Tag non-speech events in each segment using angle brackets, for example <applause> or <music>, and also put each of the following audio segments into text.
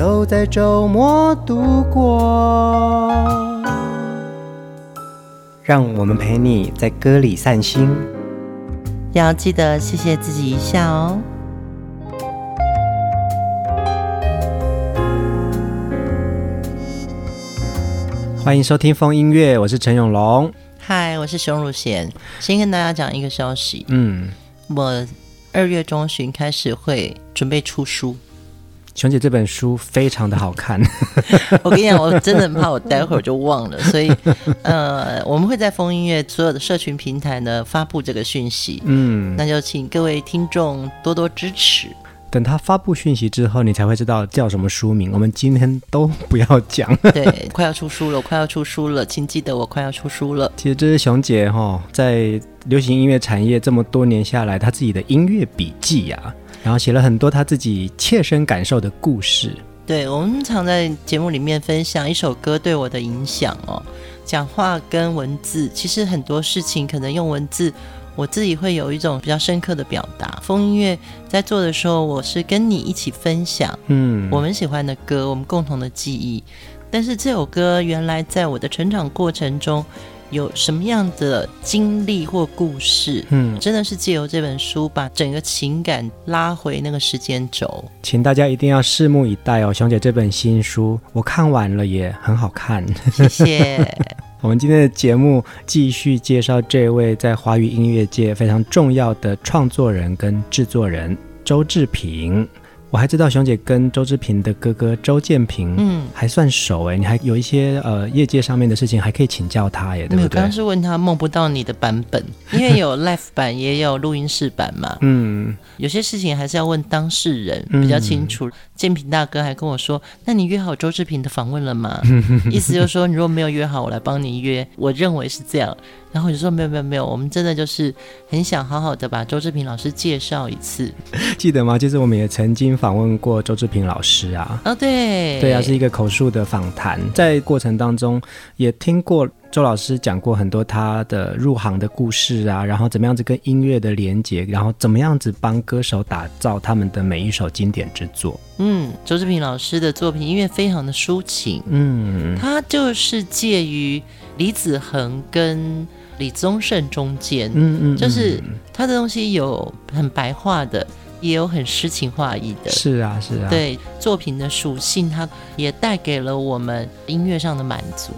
都在周末度过，让我们陪你在歌里散心，要记得谢谢自己一下哦。欢迎收听风音乐，我是陈永龙。嗨，我是熊汝贤。先跟大家讲一个消息，嗯，我二月中旬开始会准备出书。熊姐这本书非常的好看，<laughs> 我跟你讲，我真的很怕我待会儿就忘了，所以 <laughs> 呃，我们会在风音乐所有的社群平台呢发布这个讯息，嗯，那就请各位听众多多支持。等他发布讯息之后，你才会知道叫什么书名。我们今天都不要讲，<laughs> 对，快要出书了，快要出书了，请记得我快要出书了。其实这是熊姐哈、哦，在流行音乐产业这么多年下来，她自己的音乐笔记呀、啊。然后写了很多他自己切身感受的故事。对，我们常在节目里面分享一首歌对我的影响哦。讲话跟文字，其实很多事情可能用文字，我自己会有一种比较深刻的表达。风音乐在做的时候，我是跟你一起分享，嗯，我们喜欢的歌，我们共同的记忆。但是这首歌原来在我的成长过程中。有什么样的经历或故事？嗯，真的是借由这本书把整个情感拉回那个时间轴。请大家一定要拭目以待哦，熊姐这本新书我看完了也很好看。谢谢。<laughs> 我们今天的节目继续介绍这位在华语音乐界非常重要的创作人跟制作人周志平。我还知道熊姐跟周志平的哥哥周建平，嗯，还算熟哎，你还有一些呃业界上面的事情还可以请教他耶，对不对？我刚刚是问他梦不到你的版本，<laughs> 因为有 live 版也有录音室版嘛，嗯，有些事情还是要问当事人比较清楚。嗯、建平大哥还跟我说：“那你约好周志平的访问了吗？” <laughs> 意思就是说，你如果没有约好，我来帮你约。我认为是这样。然后我就说没有没有没有，我们真的就是很想好好的把周志平老师介绍一次，<laughs> 记得吗？就是我们也曾经访问过周志平老师啊。哦，对，对啊，是一个口述的访谈，在过程当中也听过周老师讲过很多他的入行的故事啊，然后怎么样子跟音乐的连接，然后怎么样子帮歌手打造他们的每一首经典之作。嗯，周志平老师的作品音乐非常的抒情，嗯，他就是介于李子恒跟李宗盛中间，嗯嗯，就是他的东西有很白话的，也有很诗情画意的，是啊是啊，对作品的属性，它也带给了我们音乐上的满足。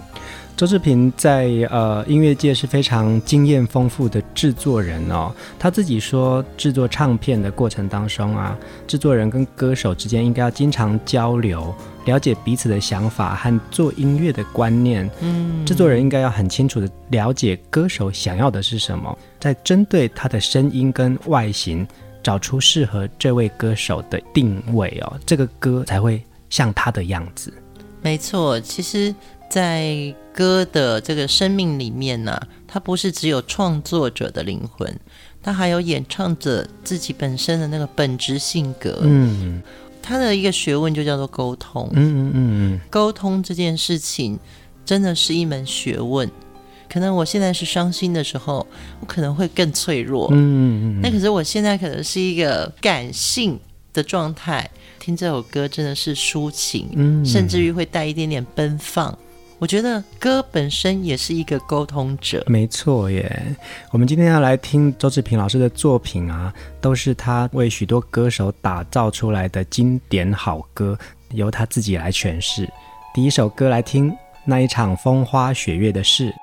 周志平在呃音乐界是非常经验丰富的制作人哦。他自己说，制作唱片的过程当中啊，制作人跟歌手之间应该要经常交流，了解彼此的想法和做音乐的观念。嗯，制作人应该要很清楚的了解歌手想要的是什么，再针对他的声音跟外形，找出适合这位歌手的定位哦，这个歌才会像他的样子。没错，其实。在歌的这个生命里面呢、啊，它不是只有创作者的灵魂，它还有演唱者自己本身的那个本质性格。嗯，它的一个学问就叫做沟通。嗯嗯嗯嗯，沟通这件事情真的是一门学问。可能我现在是伤心的时候，我可能会更脆弱。嗯嗯嗯，那可是我现在可能是一个感性的状态，听这首歌真的是抒情，嗯，甚至于会带一点点奔放。我觉得歌本身也是一个沟通者，没错耶。我们今天要来听周志平老师的作品啊，都是他为许多歌手打造出来的经典好歌，由他自己来诠释。第一首歌来听那一场风花雪月的事。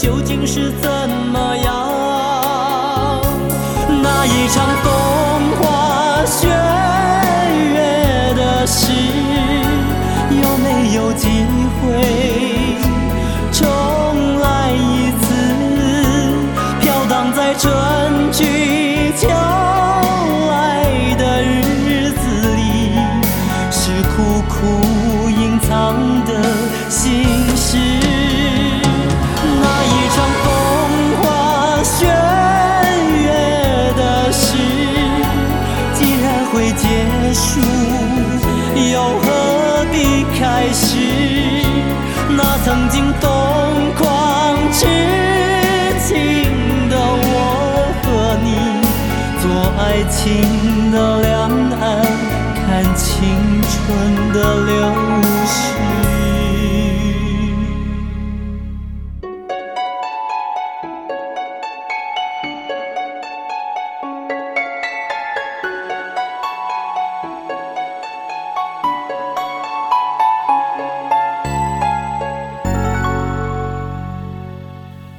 究竟是怎的流逝。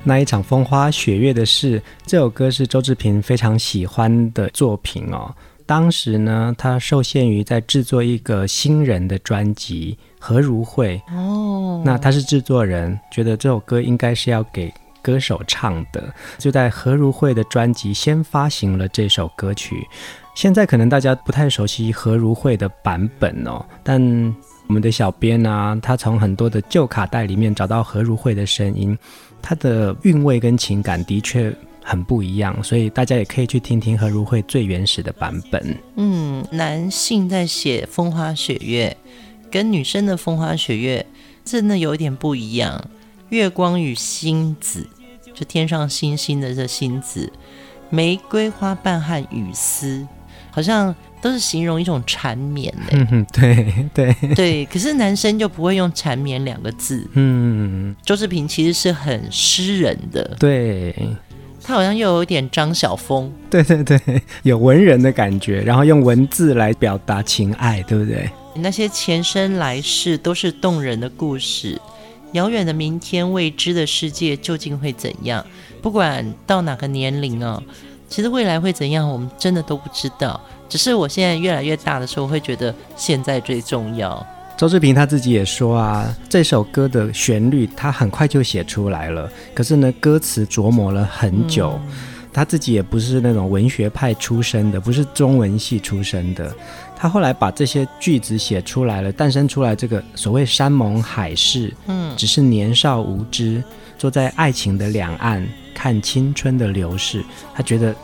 那一场风花雪月的事，这首歌是周志平非常喜欢的作品哦。当时呢，他受限于在制作一个新人的专辑《何如慧》哦，那他是制作人，觉得这首歌应该是要给歌手唱的，就在《何如慧》的专辑先发行了这首歌曲。现在可能大家不太熟悉《何如慧》的版本哦，但我们的小编啊，他从很多的旧卡带里面找到何如慧的声音，他的韵味跟情感的确很不一样，所以大家也可以去听听何如慧最原始的版本。嗯，男性在写风花雪月，跟女生的风花雪月真的有点不一样。月光与星子，就天上星星的这星子，玫瑰花瓣和雨丝，好像。都是形容一种缠绵嘞、嗯，对对对，可是男生就不会用缠绵两个字。嗯，周志平其实是很诗人的，对，他好像又有点张晓峰，对对对，有文人的感觉，然后用文字来表达情爱，对不对？那些前生来世都是动人的故事。遥远的明天，未知的世界究竟会怎样？不管到哪个年龄哦，其实未来会怎样，我们真的都不知道。只是我现在越来越大的时候，会觉得现在最重要。周志平他自己也说啊，这首歌的旋律他很快就写出来了，可是呢，歌词琢磨了很久。嗯、他自己也不是那种文学派出身的，不是中文系出身的。他后来把这些句子写出来了，诞生出来这个所谓山盟海誓，嗯，只是年少无知，坐在爱情的两岸看青春的流逝，他觉得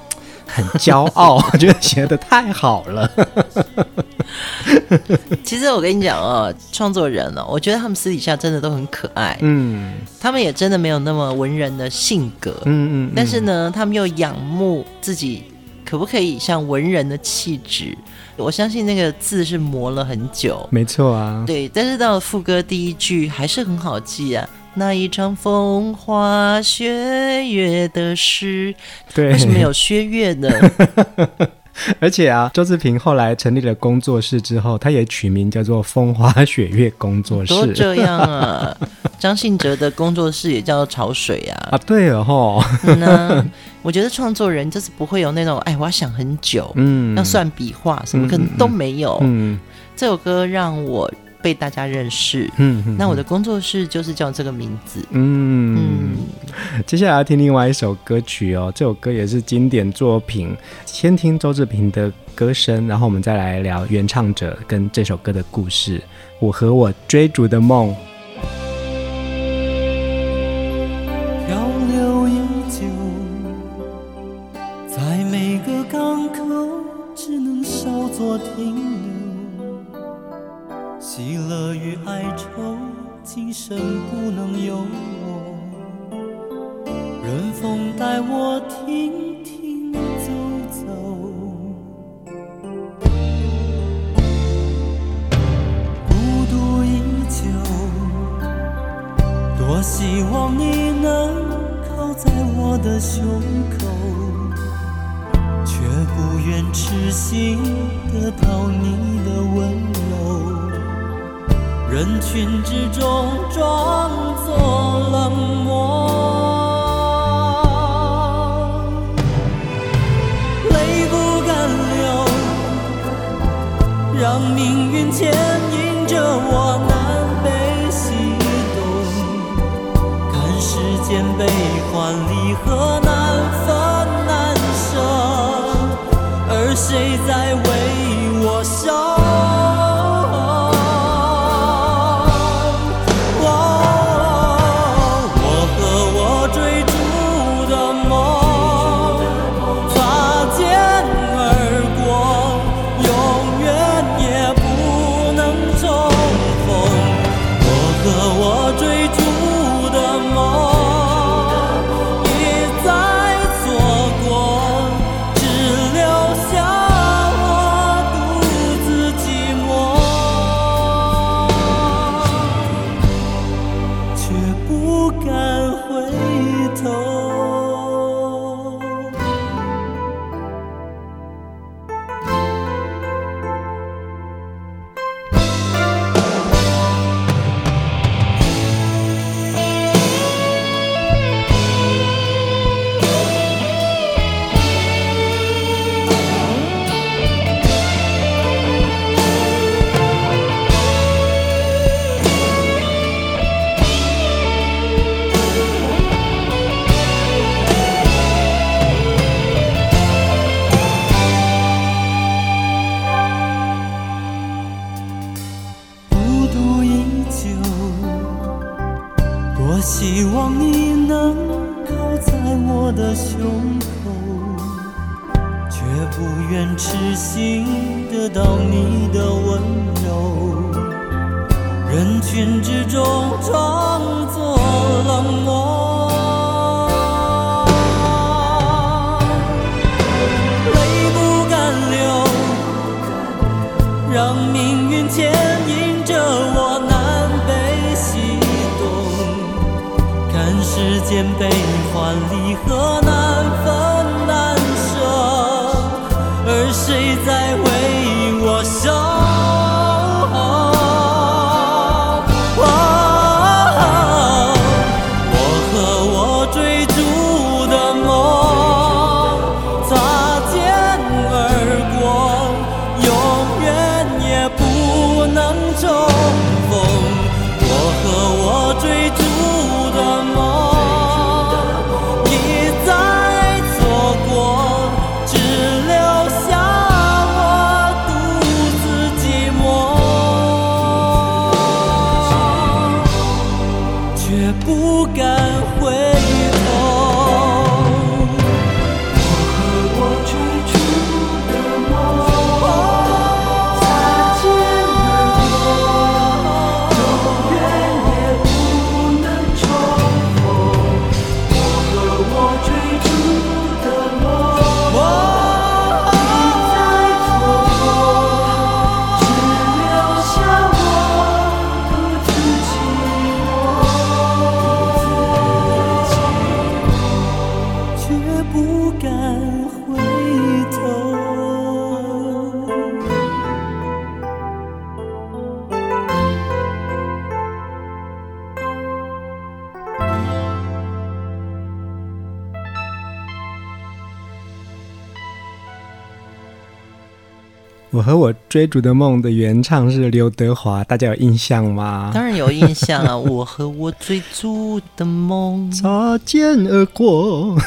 很骄傲，我 <laughs> 觉得写的太好了。<laughs> 其实我跟你讲哦，创作人哦，我觉得他们私底下真的都很可爱，嗯，他们也真的没有那么文人的性格，嗯，嗯嗯，但是呢，他们又仰慕自己。可不可以像文人的气质？我相信那个字是磨了很久，没错啊。对，但是到了副歌第一句还是很好记啊。那一场风花雪月的事，对，为什么有薛岳呢？<laughs> <laughs> 而且啊，周志平后来成立了工作室之后，他也取名叫做“风花雪月工作室”。都这样啊，<laughs> 张信哲的工作室也叫做潮水啊。啊，对了吼。那我觉得创作人就是不会有那种，哎，我要想很久，嗯，要算笔画什么，可能都没有。嗯，这首歌让我。被大家认识，嗯，那我的工作室就是叫这个名字，嗯嗯。接下来要听另外一首歌曲哦，这首歌也是经典作品。先听周志平的歌声，然后我们再来聊原唱者跟这首歌的故事。我和我追逐的梦，漂流已久，在每个港口，只能稍作停留。喜乐与哀愁，今生不能有我。任风带我停停走走。孤独依旧，多希望你能靠在我的胸口，却不愿痴心得到你。人群之中装作冷漠，泪不敢流，让命运牵引着我南北西东，看世间悲欢离合难分难舍，而谁在我和我追逐的梦的原唱是刘德华，大家有印象吗？当然有印象啊！<laughs> 我和我追逐的梦擦肩而过。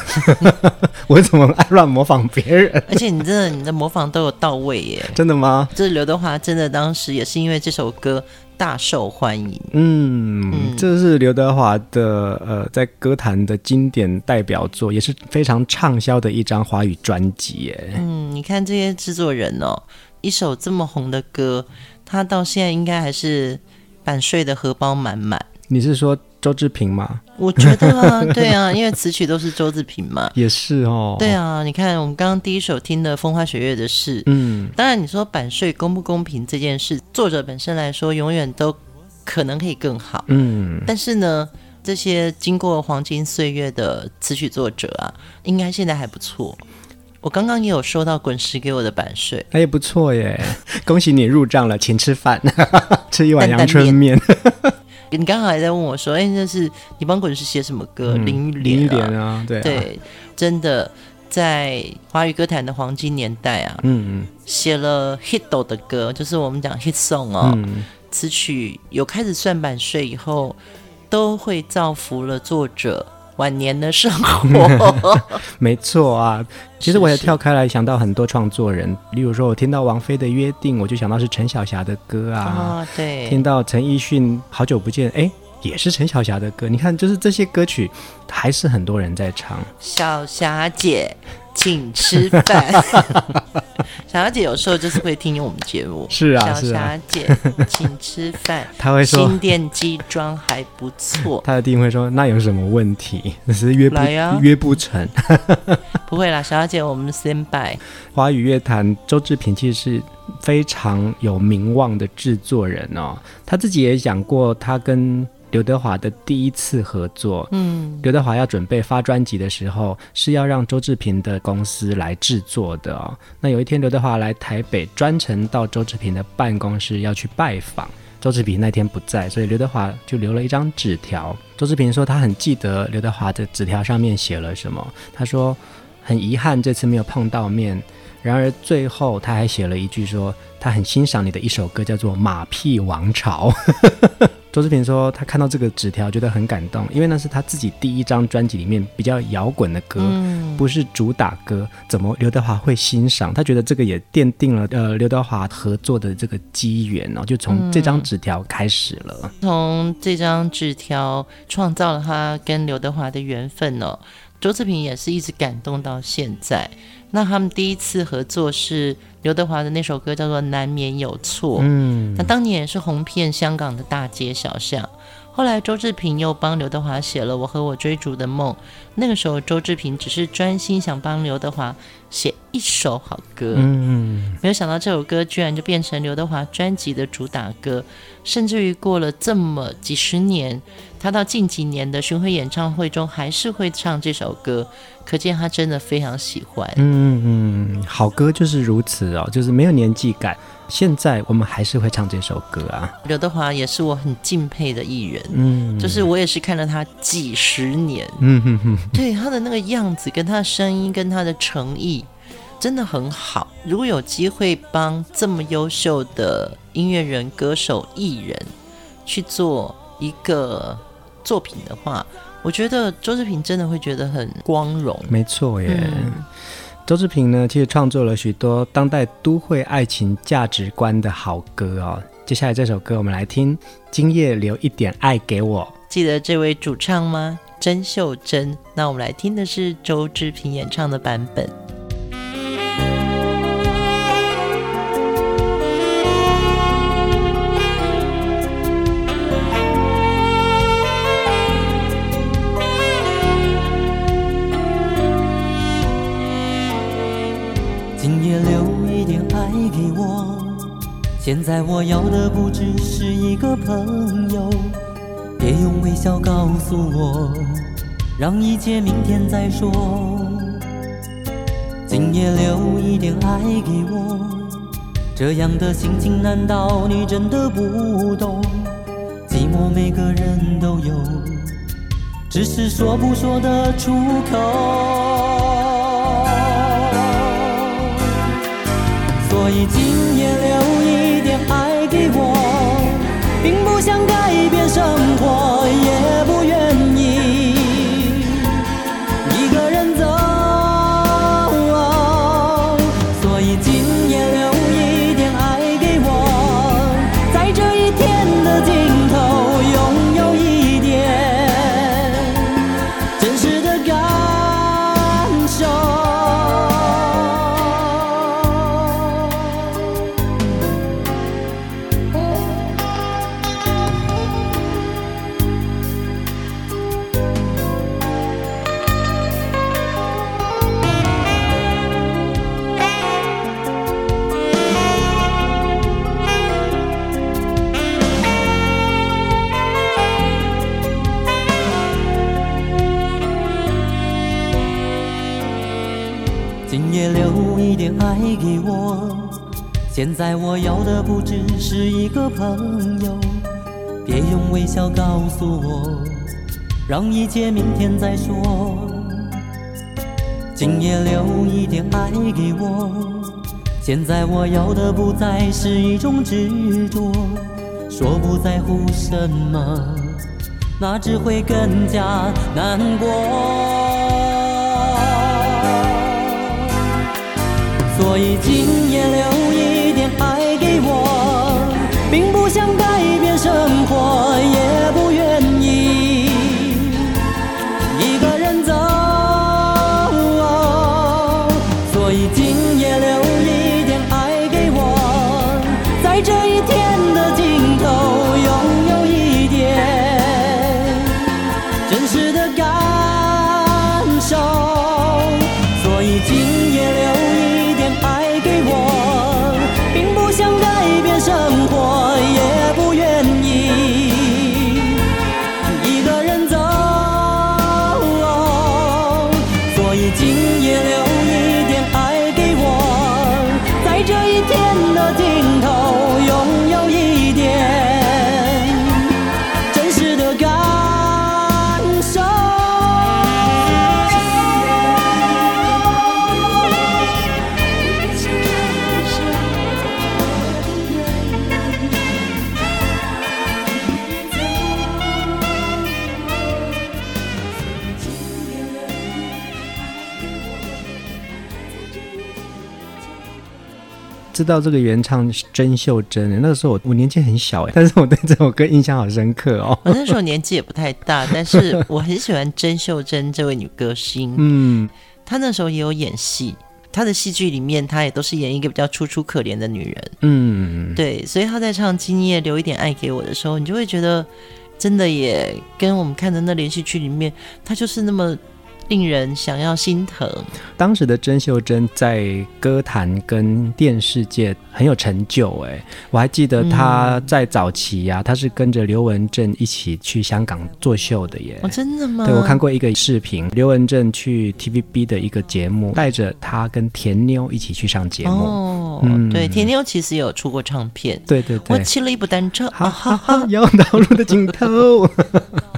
<laughs> 我怎么爱乱模仿别人？而且你真的，你的模仿都有到位耶！真的吗？这刘德华真的当时也是因为这首歌大受欢迎。嗯，嗯，这是刘德华的呃，在歌坛的经典代表作，也是非常畅销的一张华语专辑耶。嗯，你看这些制作人哦。一首这么红的歌，他到现在应该还是版税的荷包满满。你是说周志平吗？我觉得啊，<laughs> 对啊，因为词曲都是周志平嘛。也是哦。对啊，你看我们刚刚第一首听的《风花雪月的事》，嗯，当然你说版税公不公平这件事，作者本身来说永远都可能可以更好，嗯。但是呢，这些经过黄金岁月的词曲作者啊，应该现在还不错。我刚刚也有收到滚石给我的版税，哎，不错耶！<laughs> 恭喜你入账了，请吃饭，<laughs> 吃一碗阳春面。你刚刚还在问我说，哎，那是你帮滚石写什么歌？嗯、林忆莲、啊，林忆莲啊，对啊对，真的在华语歌坛的黄金年代啊，嗯嗯，写了 hit 的歌，就是我们讲 hit song 哦，嗯、词曲有开始算版税以后，都会造福了作者。晚年的生活，<laughs> 没错啊。其实我也跳开来想到很多创作人，是是例如说，我听到王菲的《约定》，我就想到是陈小霞的歌啊。哦、对，听到陈奕迅《好久不见》，哎，也是陈小霞的歌。你看，就是这些歌曲，还是很多人在唱。小霞姐。请吃饭，<laughs> 小霞姐有时候就是会听我们节目。是啊，小霞姐，请吃饭。<laughs> 她会说，新店机装还不错。<laughs> 她一定会说，那有什么问题？只是约不来呀，约不成。不会啦，小霞姐，我们 stand by。华语乐坛，周志平其实是非常有名望的制作人哦。他自己也讲过，他跟。刘德华的第一次合作，嗯，刘德华要准备发专辑的时候，是要让周志平的公司来制作的哦。那有一天，刘德华来台北，专程到周志平的办公室要去拜访。周志平那天不在，所以刘德华就留了一张纸条。周志平说他很记得刘德华的纸条上面写了什么。他说很遗憾这次没有碰到面，然而最后他还写了一句说他很欣赏你的一首歌，叫做《马屁王朝。》<laughs> 周志平说，他看到这个纸条觉得很感动，因为那是他自己第一张专辑里面比较摇滚的歌，嗯、不是主打歌，怎么刘德华会欣赏？他觉得这个也奠定了呃刘德华合作的这个机缘哦，就从这张纸条开始了。从这张纸条创造了他跟刘德华的缘分哦，周志平也是一直感动到现在。那他们第一次合作是刘德华的那首歌叫做《难免有错》，嗯，那当年也是红遍香港的大街小巷。后来周志平又帮刘德华写了《我和我追逐的梦》，那个时候周志平只是专心想帮刘德华写一首好歌，嗯，没有想到这首歌居然就变成刘德华专辑的主打歌，甚至于过了这么几十年，他到近几年的巡回演唱会中还是会唱这首歌，可见他真的非常喜欢。嗯嗯，好歌就是如此哦，就是没有年纪感。现在我们还是会唱这首歌啊。刘德华也是我很敬佩的艺人，嗯，就是我也是看了他几十年，嗯哼哼，对他的那个样子，跟他的声音，跟他的诚意，真的很好。如果有机会帮这么优秀的音乐人、歌手、艺人去做一个作品的话，我觉得周志平真的会觉得很光荣。没错耶。嗯周志平呢，其实创作了许多当代都会爱情价值观的好歌哦。接下来这首歌，我们来听《今夜留一点爱给我》。记得这位主唱吗？甄秀珍。那我们来听的是周志平演唱的版本。一点爱给我现在我要的不只是一个朋友，别用微笑告诉我，让一切明天再说。今夜留一点爱给我，这样的心情难道你真的不懂？寂寞每个人都有，只是说不说得出口。你今夜留一点爱给我。并不想改变生活，也不现在我要的不只是一个朋友，别用微笑告诉我，让一切明天再说。今夜留一点爱给我，现在我要的不再是一种执着，说不在乎什么，那只会更加难过。所以今夜留一点爱给我，并不想改变生活，也不知道这个原唱是甄秀珍，那个时候我我年纪很小哎，但是我对这首歌印象好深刻哦。我那时候年纪也不太大，但是 <laughs> 我很喜欢甄秀珍这位女歌星。嗯，她那时候也有演戏，她的戏剧里面她也都是演一个比较楚楚可怜的女人。嗯，对，所以她在唱《今夜留一点爱给我》的时候，你就会觉得真的也跟我们看的那连续剧里面，她就是那么。令人想要心疼。当时的甄秀珍在歌坛跟电视界很有成就，哎，我还记得她在早期呀、啊，她是跟着刘文正一起去香港作秀的耶。哦，真的吗？对，我看过一个视频，刘文正去 TVB 的一个节目，带着他跟甜妞一起去上节目。哦，嗯、对，甜妞其实有出过唱片。对对对，我骑了一部单车，哈哈哈，要到路的尽头。<laughs>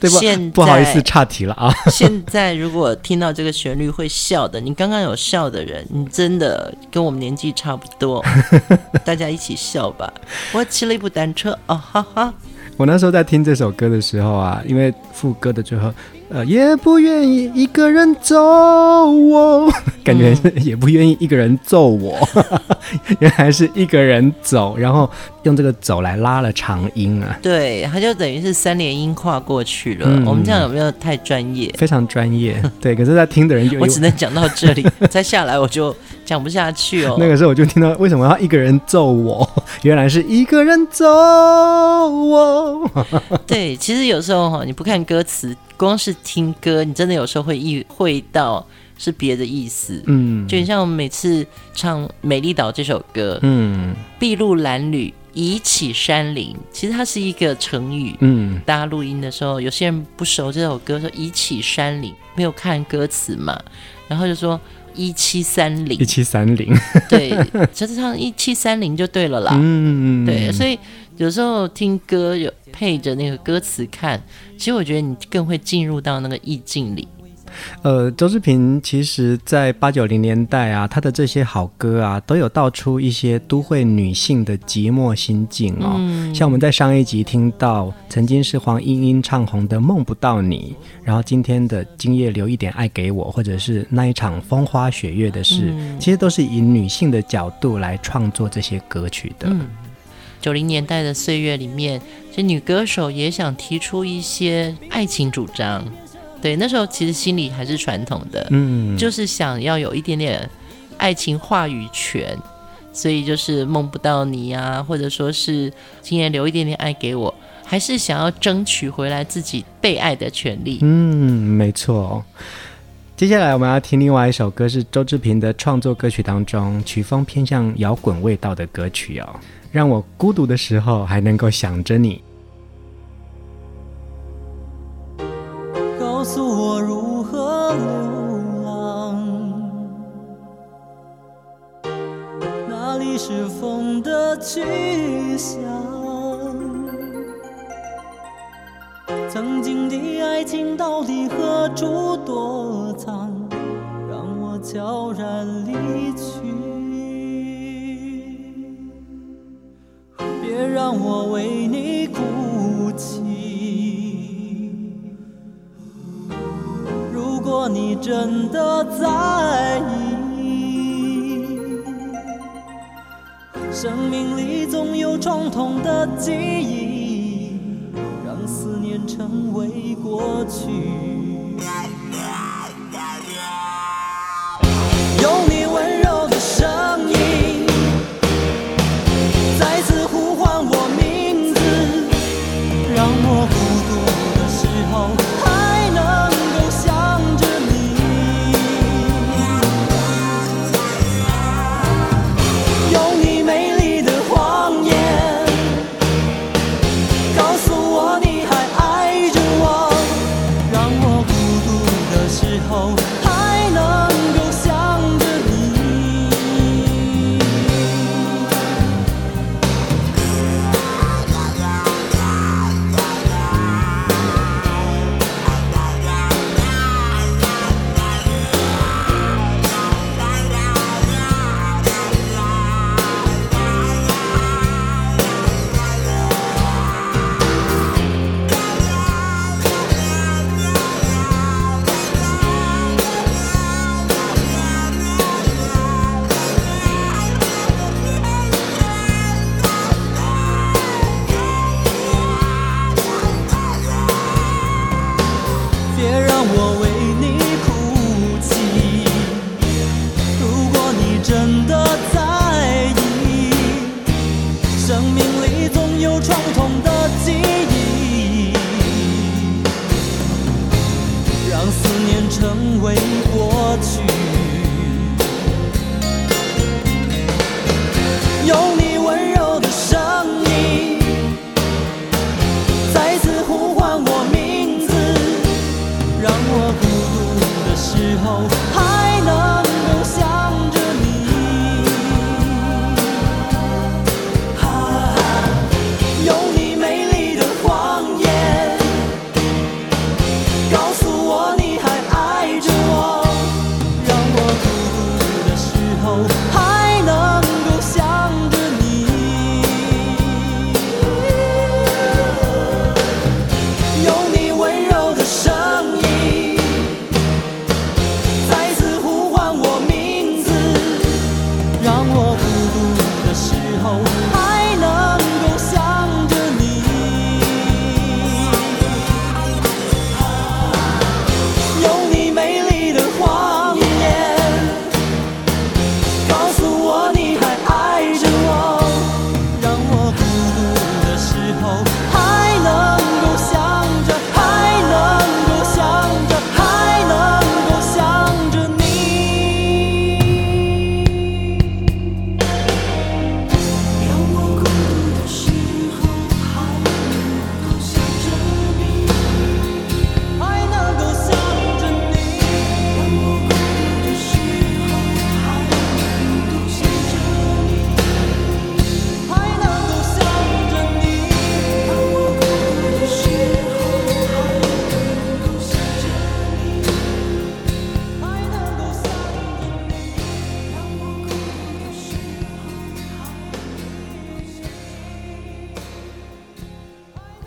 对吧？现在不好意思岔题了啊。<laughs> 现在如果听到这个旋律会笑的，你刚刚有笑的人，你真的跟我们年纪差不多，<laughs> 大家一起笑吧。我骑了一部单车，哦哈哈。我那时候在听这首歌的时候啊，因为副歌的最后。呃，也不愿意一个人走，我 <laughs> 感觉也不愿意一个人揍我，嗯、<laughs> 原来是一个人走，然后用这个走来拉了长音啊。对，他就等于是三连音跨过去了。嗯、我们这样有没有太专业？非常专业。<laughs> 对，可是在听的人就，我只能讲到这里，再下来我就讲不下去哦。那个时候我就听到为什么要一个人揍我？原来是一个人走我。对，其实有时候哈，你不看歌词。光是听歌，你真的有时候会意会到是别的意思。嗯，就像我们每次唱《美丽岛》这首歌，嗯，筚路蓝缕，宜启山林，其实它是一个成语。嗯，大家录音的时候，有些人不熟这首歌，说宜启山林，没有看歌词嘛，然后就说一七三零，一七三零，<laughs> 对，就是唱一七三零就对了啦。嗯，对，所以。有时候听歌有配着那个歌词看，其实我觉得你更会进入到那个意境里。呃，周志平其实在八九零年代啊，他的这些好歌啊，都有道出一些都会女性的寂寞心境哦。嗯、像我们在上一集听到，曾经是黄莺莺唱红的《梦不到你》，然后今天的《今夜留一点爱给我》，或者是那一场风花雪月的事，嗯、其实都是以女性的角度来创作这些歌曲的。嗯九零年代的岁月里面，这女歌手也想提出一些爱情主张。对，那时候其实心里还是传统的，嗯，就是想要有一点点爱情话语权，所以就是梦不到你啊，或者说是今夜留一点点爱给我，还是想要争取回来自己被爱的权利。嗯，没错。接下来我们要听另外一首歌，是周志平的创作歌曲当中曲风偏向摇滚味道的歌曲哦。让我孤独的时候还能够想着你。告诉我如何流浪，哪里是风的去向？曾经的爱情到底何处躲？悄然离去。别让我为你哭泣。如果你真的在意，生命里总有创痛的记忆，让思念成为过去。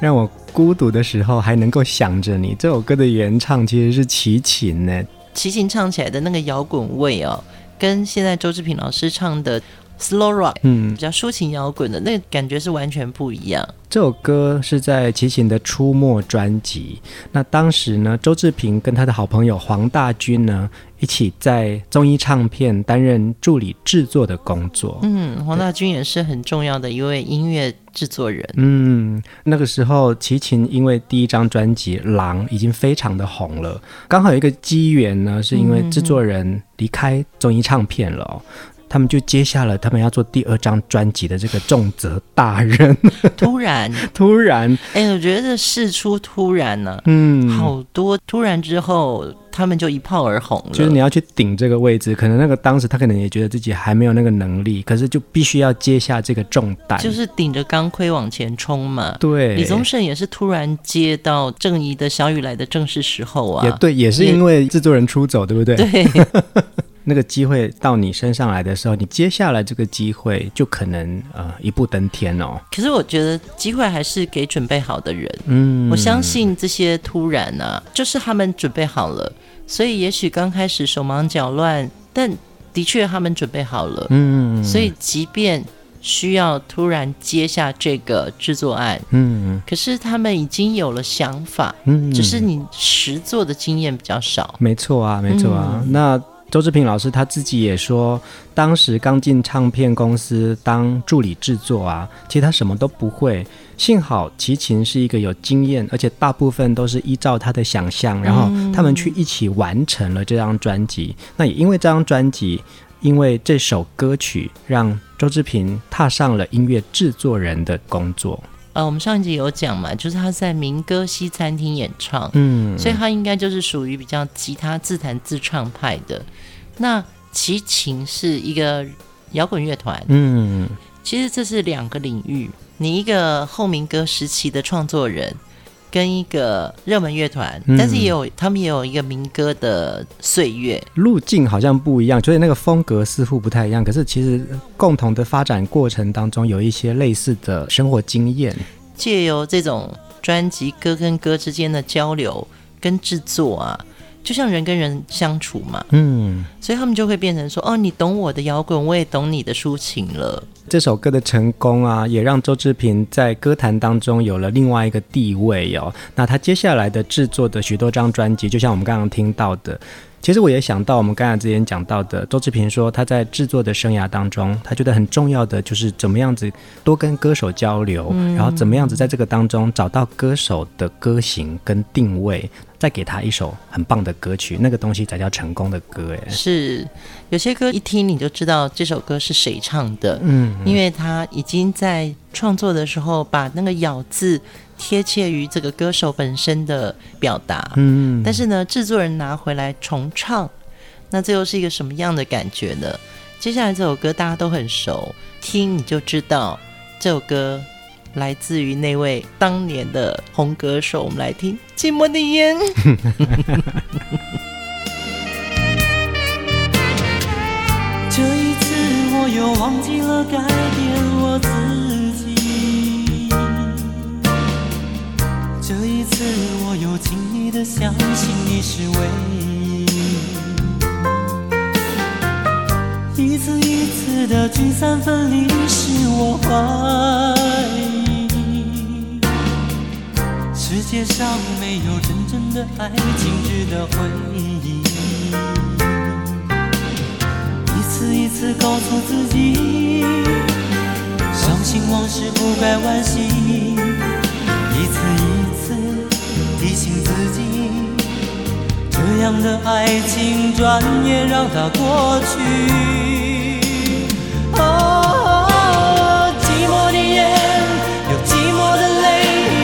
让我孤独的时候还能够想着你。这首歌的原唱其实是齐秦呢。齐秦唱起来的那个摇滚味哦，跟现在周志平老师唱的 Slow Rock，嗯，比较抒情摇滚的那个感觉是完全不一样。这首歌是在齐秦的《出没》专辑。那当时呢，周志平跟他的好朋友黄大军呢，一起在综艺唱片担任助理制作的工作。嗯，黄大军也是很重要的一位音乐制作人。嗯，那个时候齐秦因为第一张专辑《狼》已经非常的红了，刚好有一个机缘呢，是因为制作人离开综艺唱片了。嗯他们就接下了他们要做第二张专辑的这个重责大任。<laughs> 突然，突然，哎、欸，我觉得事出突然呢、啊，嗯，好多突然之后，他们就一炮而红了。就是你要去顶这个位置，可能那个当时他可能也觉得自己还没有那个能力，可是就必须要接下这个重担，就是顶着钢盔往前冲嘛。对，李宗盛也是突然接到郑怡的《小雨来的正是时候》啊，也对，也是因为制作人出走，对不对？对。<laughs> 那个机会到你身上来的时候，你接下来这个机会就可能呃一步登天哦。可是我觉得机会还是给准备好的人。嗯，我相信这些突然呢、啊，就是他们准备好了，所以也许刚开始手忙脚乱，但的确他们准备好了。嗯，所以即便需要突然接下这个制作案，嗯，可是他们已经有了想法，嗯，只是你实做的经验比较少。没错啊，没错啊，嗯、那。周志平老师他自己也说，当时刚进唱片公司当助理制作啊，其实他什么都不会。幸好齐秦是一个有经验，而且大部分都是依照他的想象，然后他们去一起完成了这张专辑。那也因为这张专辑，因为这首歌曲，让周志平踏上了音乐制作人的工作。呃，我们上一集有讲嘛，就是他在民歌西餐厅演唱，嗯，所以他应该就是属于比较吉他自弹自唱派的。那齐秦是一个摇滚乐团，嗯，其实这是两个领域。你一个后民歌时期的创作人，跟一个热门乐团，但是也有他们也有一个民歌的岁月，路径好像不一样，所以那个风格似乎不太一样。可是其实共同的发展过程当中，有一些类似的生活经验，借由这种专辑歌跟歌之间的交流跟制作啊。就像人跟人相处嘛，嗯，所以他们就会变成说，哦，你懂我的摇滚，我也懂你的抒情了。这首歌的成功啊，也让周志平在歌坛当中有了另外一个地位哦。那他接下来的制作的许多张专辑，就像我们刚刚听到的。其实我也想到，我们刚才之前讲到的，周志平说他在制作的生涯当中，他觉得很重要的就是怎么样子多跟歌手交流，嗯、然后怎么样子在这个当中找到歌手的歌型跟定位，再给他一首很棒的歌曲，那个东西才叫成功的歌。哎，是有些歌一听你就知道这首歌是谁唱的，嗯，因为他已经在创作的时候把那个咬字。贴切于这个歌手本身的表达，嗯，但是呢，制作人拿回来重唱，那这又是一个什么样的感觉呢？接下来这首歌大家都很熟，听你就知道这首歌来自于那位当年的红歌手。我们来听《寂寞的烟》。<laughs> 这一次我又忘记了改变我自这一次，我又轻易的相信你是唯一。一次一次的聚散分离，使我怀疑，世界上没有真正的爱情值得回忆。一次一次告诉自己，伤心往事不该惋惜。一次一。提醒自己，这样的爱情转眼让它过去。哦，寂寞的夜，有寂寞的泪，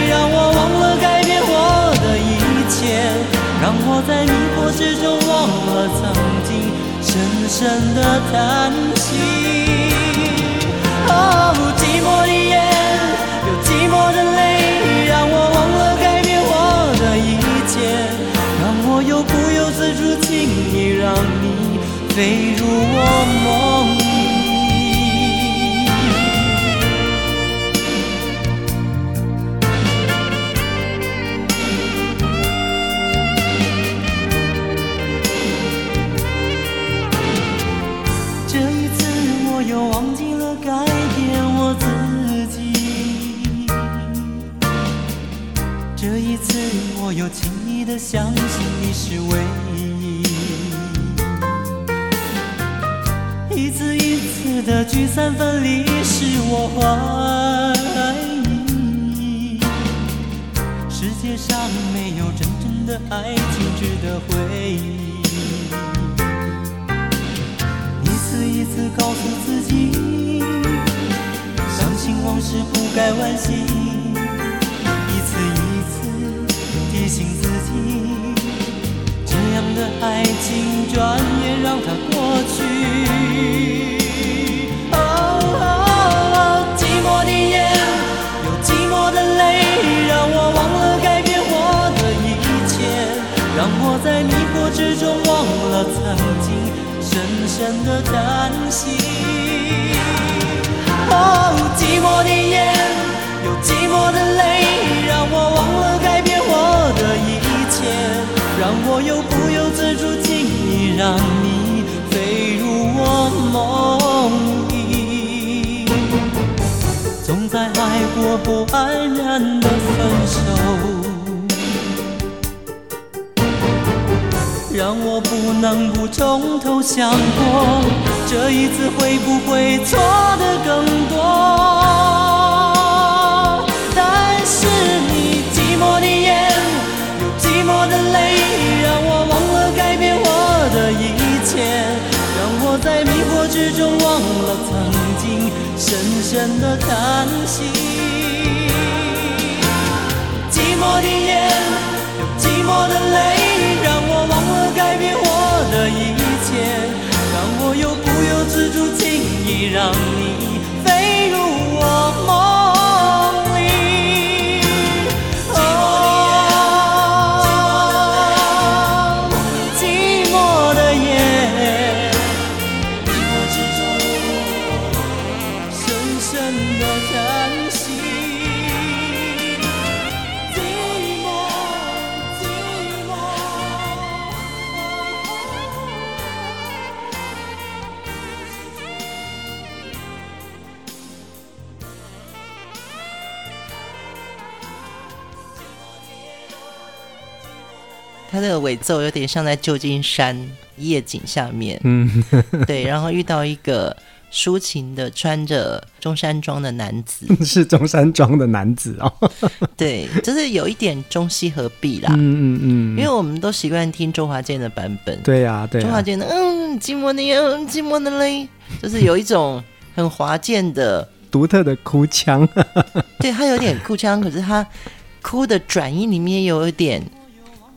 让我忘了改变我的一切，让我在迷惑之中忘了曾经深深的叹息。飞入我梦里。这一次我又忘记了改变我自己。这一次我又轻易的相信你是唯一。的聚散分离，使我怀疑，世界上没有真正的爱情值得回忆。一次一次告诉自己，相信往事不该惋惜。一次一次提醒自己，这样的爱情转眼让它过去。深深的担心。哦，寂寞的夜，有寂寞的泪，让我忘了改变我的一切，让我又不由自主轻易让你飞入我梦里，总在爱过后安然的分手。让我不能不从头想过，这一次会不会错得更多？但是你寂寞的眼，有寂寞的泪，让我忘了改变我的一切，让我在迷惑之中忘了曾经深深的叹息。寂寞的眼，有寂寞的泪，我忘了。改变我的一切，让我又不由自主轻易让你飞入我梦尾奏有点像在旧金山夜景下面，嗯，对，然后遇到一个抒情的穿着中山装的男子，<laughs> 是中山装的男子哦，对，就是有一点中西合璧啦，嗯嗯嗯，因为我们都习惯听周华健的版本，对呀、啊、对、啊，周华健的嗯，寂寞的夜，寂寞的泪，就是有一种很华健的 <laughs> 独特的哭腔，<laughs> 对，他有点哭腔，可是他哭的转音里面有一点。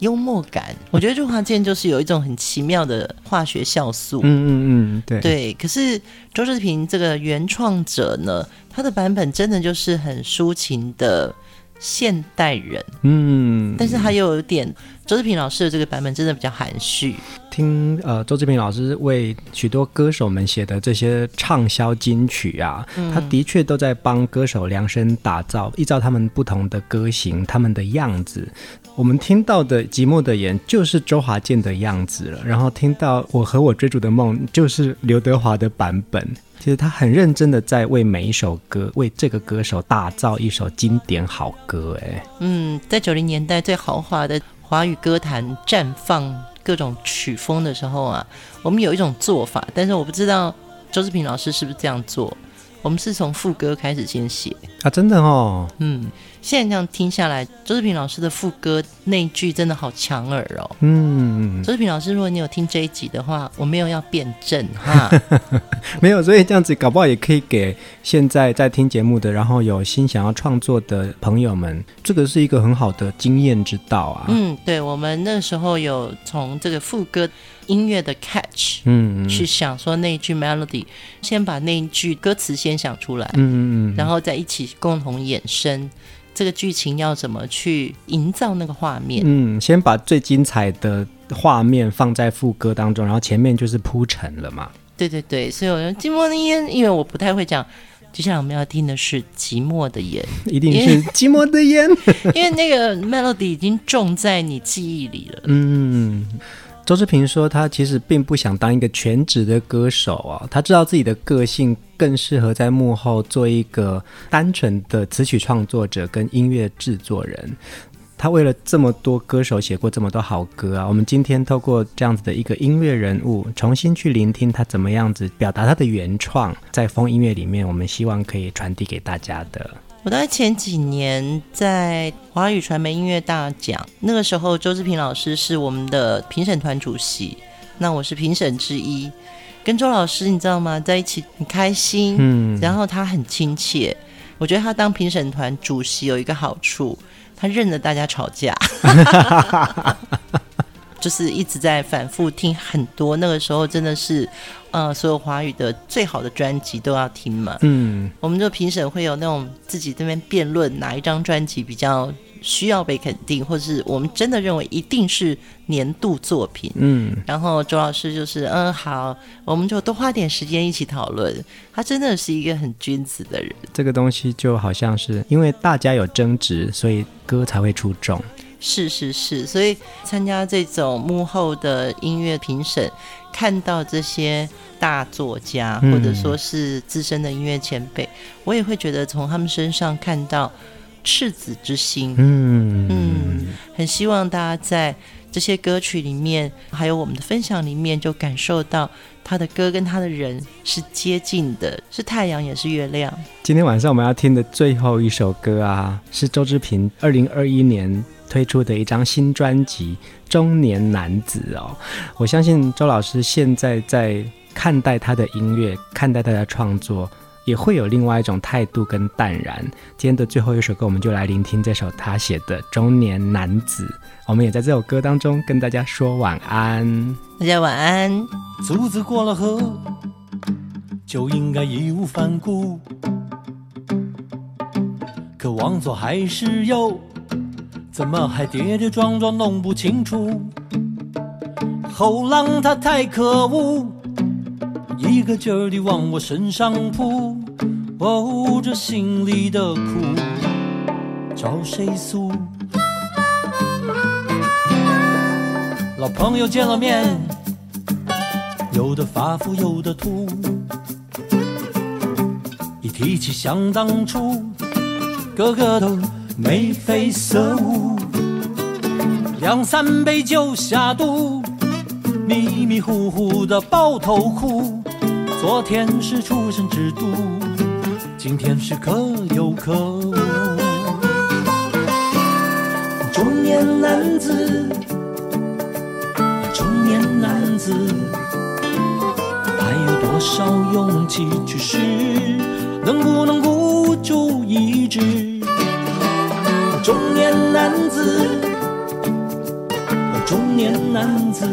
幽默感，我觉得周华健就是有一种很奇妙的化学酵素。嗯嗯嗯，对对。可是周志平这个原创者呢，他的版本真的就是很抒情的现代人。嗯，但是他又有点周志平老师的这个版本真的比较含蓄。听呃，周志平老师为许多歌手们写的这些畅销金曲啊，嗯、他的确都在帮歌手量身打造，依照他们不同的歌型，他们的样子。我们听到的《寂寞的眼》就是周华健的样子了，然后听到《我和我追逐的梦》就是刘德华的版本。其实他很认真的在为每一首歌，为这个歌手打造一首经典好歌。哎，嗯，在九零年代最豪华的华语歌坛绽放各种曲风的时候啊，我们有一种做法，但是我不知道周志平老师是不是这样做。我们是从副歌开始先写啊，真的哦，嗯。现在这样听下来，周志平老师的副歌那句真的好抢耳哦。嗯，周志平老师，如果你有听这一集的话，我没有要辩证哈，<laughs> 没有，所以这样子搞不好也可以给现在在听节目的，然后有心想要创作的朋友们，这个是一个很好的经验之道啊。嗯，对，我们那时候有从这个副歌音乐的 catch，嗯，去想说那一句 melody，先把那一句歌词先想出来，嗯嗯嗯，然后再一起共同衍生。这个剧情要怎么去营造那个画面？嗯，先把最精彩的画面放在副歌当中，然后前面就是铺陈了嘛。对对对，所以我说寂寞的烟，因为我不太会讲。接下来我们要听的是寂寞的烟，一定是寂寞的烟，<laughs> 因为那个 melody 已经种在你记忆里了。嗯。周志平说，他其实并不想当一个全职的歌手啊，他知道自己的个性更适合在幕后做一个单纯的词曲创作者跟音乐制作人。他为了这么多歌手写过这么多好歌啊。我们今天透过这样子的一个音乐人物，重新去聆听他怎么样子表达他的原创，在风音乐里面，我们希望可以传递给大家的。我大概前几年在华语传媒音乐大奖，那个时候周志平老师是我们的评审团主席，那我是评审之一，跟周老师你知道吗，在一起很开心，嗯，然后他很亲切。我觉得他当评审团主席有一个好处，他认得大家吵架，<laughs> 就是一直在反复听很多。那个时候真的是，呃，所有华语的最好的专辑都要听嘛。嗯，我们就评审会有那种自己这边辩论哪一张专辑比较。需要被肯定，或者是我们真的认为一定是年度作品。嗯，然后周老师就是，嗯，好，我们就多花点时间一起讨论。他真的是一个很君子的人。这个东西就好像是因为大家有争执，所以歌才会出众。是是是，所以参加这种幕后的音乐评审，看到这些大作家，或者说是资深的音乐前辈，嗯，我也会觉得从他们身上看到。赤子之心，嗯嗯，很希望大家在这些歌曲里面，还有我们的分享里面，就感受到他的歌跟他的人是接近的，是太阳也是月亮。今天晚上我们要听的最后一首歌啊，是周志平二零二一年推出的一张新专辑《中年男子》哦。我相信周老师现在在看待他的音乐，看待他的创作。也会有另外一种态度跟淡然。今天的最后一首歌，我们就来聆听这首他写的《中年男子》。我们也在这首歌当中跟大家说晚安，大家晚安。竹子过了河，就应该义无反顾，可往左还是右，怎么还跌跌撞撞弄不清楚？后浪他太可恶。一个劲儿地往我身上扑，哦，这心里的苦找谁诉？老朋友见了面，有的发福，有的秃。一提起想当初，个个都眉飞色舞，两三杯酒下肚，迷迷糊糊的抱头哭。昨天是出生之都，今天是可有可无。中年男子，中年男子，还有多少勇气去试？能不能孤注一掷？男子，中年男子，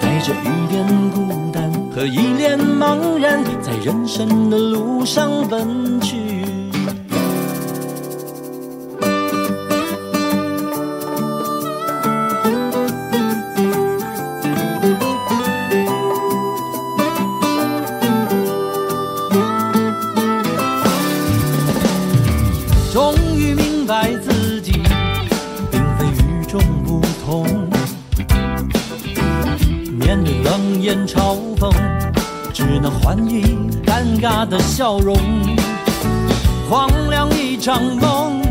带着一点孤单。和一脸茫然，在人生的路上奔去。嘲讽，只能换一尴尬的笑容，荒凉一场梦，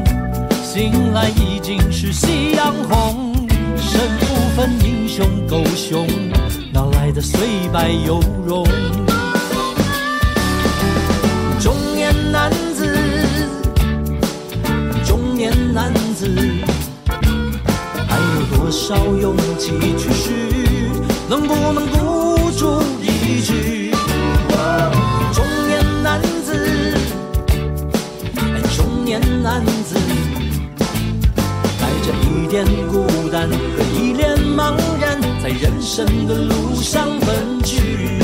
醒来已经是夕阳红。身不分英雄狗熊，哪来的虽败犹荣？中年男子，中年男子，还有多少勇气去试？能不能不注一句，中年？男子带着一点孤单和一脸茫然，在人生的路上奔去。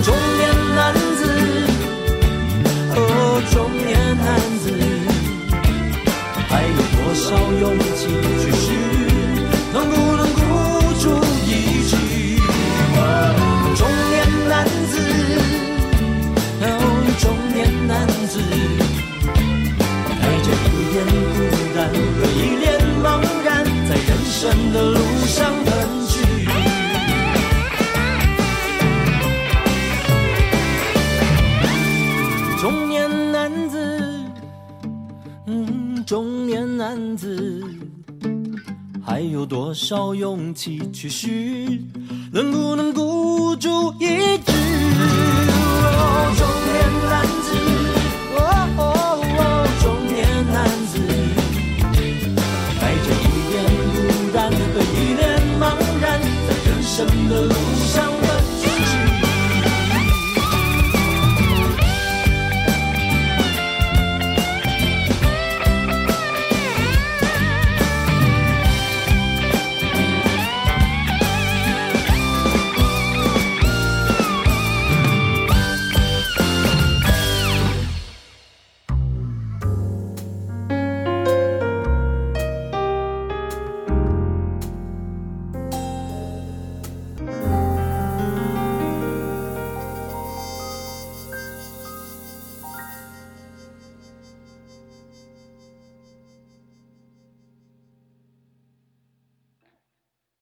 中年男子，哦，中年男子，还有多少勇气找勇气去寻？